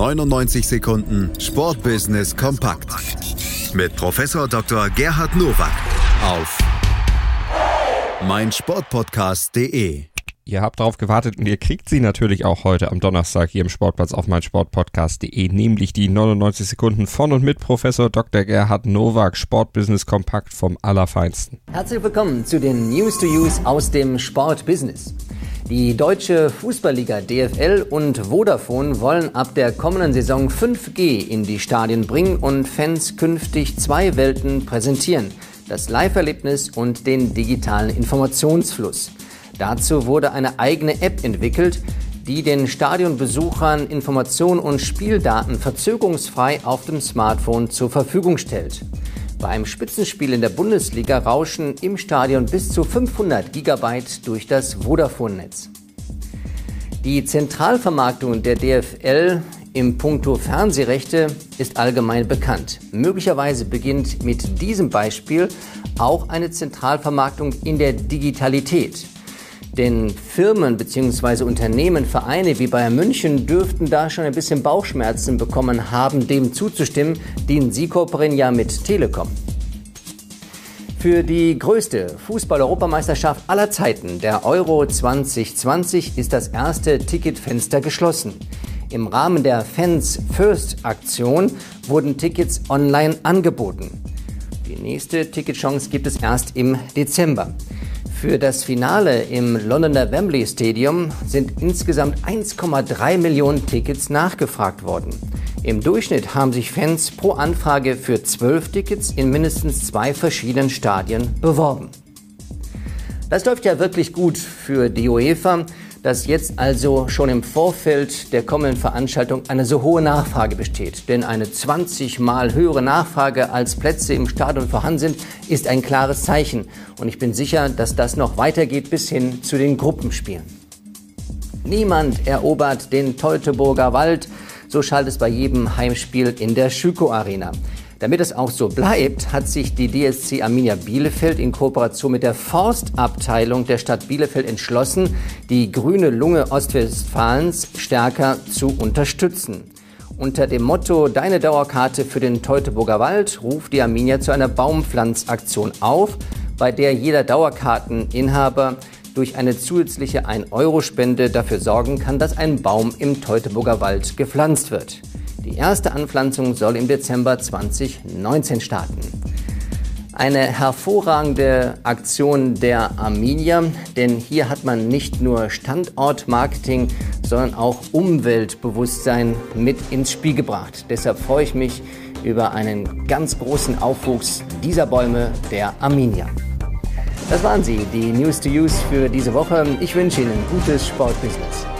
99 Sekunden Sportbusiness kompakt mit Professor Dr. Gerhard Nowak auf meinsportpodcast.de. Ihr habt darauf gewartet und ihr kriegt sie natürlich auch heute am Donnerstag hier im Sportplatz auf meinsportpodcast.de, nämlich die 99 Sekunden von und mit Professor Dr. Gerhard Nowak, Sportbusiness kompakt vom Allerfeinsten. Herzlich willkommen zu den News to Use aus dem Sportbusiness. Die deutsche Fußballliga DFL und Vodafone wollen ab der kommenden Saison 5G in die Stadien bringen und Fans künftig zwei Welten präsentieren. Das Live-Erlebnis und den digitalen Informationsfluss. Dazu wurde eine eigene App entwickelt, die den Stadionbesuchern Informationen und Spieldaten verzögerungsfrei auf dem Smartphone zur Verfügung stellt. Beim Spitzenspiel in der Bundesliga rauschen im Stadion bis zu 500 Gigabyte durch das Vodafone-Netz. Die Zentralvermarktung der DFL im Punkto Fernsehrechte ist allgemein bekannt. Möglicherweise beginnt mit diesem Beispiel auch eine Zentralvermarktung in der Digitalität. Denn Firmen bzw. Unternehmen, Vereine wie Bayern München dürften da schon ein bisschen Bauchschmerzen bekommen haben, dem zuzustimmen, den sie kooperieren ja mit Telekom. Für die größte Fußball-Europameisterschaft aller Zeiten, der Euro 2020, ist das erste Ticketfenster geschlossen. Im Rahmen der Fans First Aktion wurden Tickets online angeboten. Die nächste Ticketchance gibt es erst im Dezember. Für das Finale im Londoner Wembley Stadium sind insgesamt 1,3 Millionen Tickets nachgefragt worden. Im Durchschnitt haben sich Fans pro Anfrage für zwölf Tickets in mindestens zwei verschiedenen Stadien beworben. Das läuft ja wirklich gut für die UEFA dass jetzt also schon im Vorfeld der kommenden Veranstaltung eine so hohe Nachfrage besteht. Denn eine 20 mal höhere Nachfrage als Plätze im Stadion vorhanden sind, ist ein klares Zeichen. Und ich bin sicher, dass das noch weitergeht bis hin zu den Gruppenspielen. Niemand erobert den Teutoburger Wald. So schallt es bei jedem Heimspiel in der Schüko Arena. Damit es auch so bleibt, hat sich die DSC Arminia Bielefeld in Kooperation mit der Forstabteilung der Stadt Bielefeld entschlossen, die grüne Lunge Ostwestfalens stärker zu unterstützen. Unter dem Motto Deine Dauerkarte für den Teutoburger Wald ruft die Arminia zu einer Baumpflanzaktion auf, bei der jeder Dauerkarteninhaber durch eine zusätzliche 1-Euro-Spende dafür sorgen kann, dass ein Baum im Teutoburger Wald gepflanzt wird. Die erste Anpflanzung soll im Dezember 2019 starten. Eine hervorragende Aktion der Arminia, denn hier hat man nicht nur Standortmarketing, sondern auch Umweltbewusstsein mit ins Spiel gebracht. Deshalb freue ich mich über einen ganz großen Aufwuchs dieser Bäume der Arminia. Das waren sie, die News to Use für diese Woche. Ich wünsche Ihnen gutes Sportbusiness.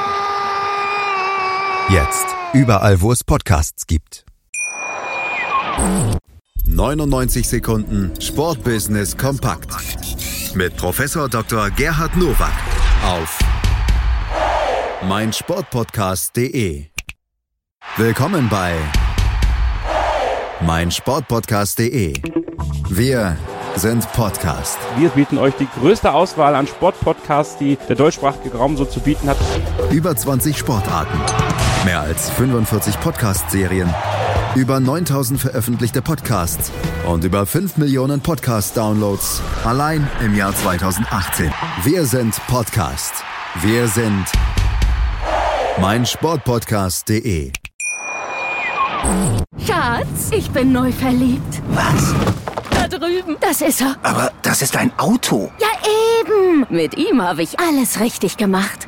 Jetzt. Überall, wo es Podcasts gibt. 99 Sekunden Sportbusiness kompakt. Mit Professor Dr. Gerhard Nowak auf meinsportpodcast.de. Willkommen bei meinsportpodcast.de. Wir sind Podcast. Wir bieten euch die größte Auswahl an Sportpodcasts, die der deutschsprachige Raum so zu bieten hat. Über 20 Sportarten. Mehr als 45 Podcast-Serien. Über 9000 veröffentlichte Podcasts und über 5 Millionen Podcast-Downloads allein im Jahr 2018. Wir sind Podcast. Wir sind meinsportpodcast.de. Schatz, ich bin neu verliebt. Was? Da drüben. Das ist er. Aber das ist ein Auto. Ja, eben. Mit ihm habe ich alles richtig gemacht.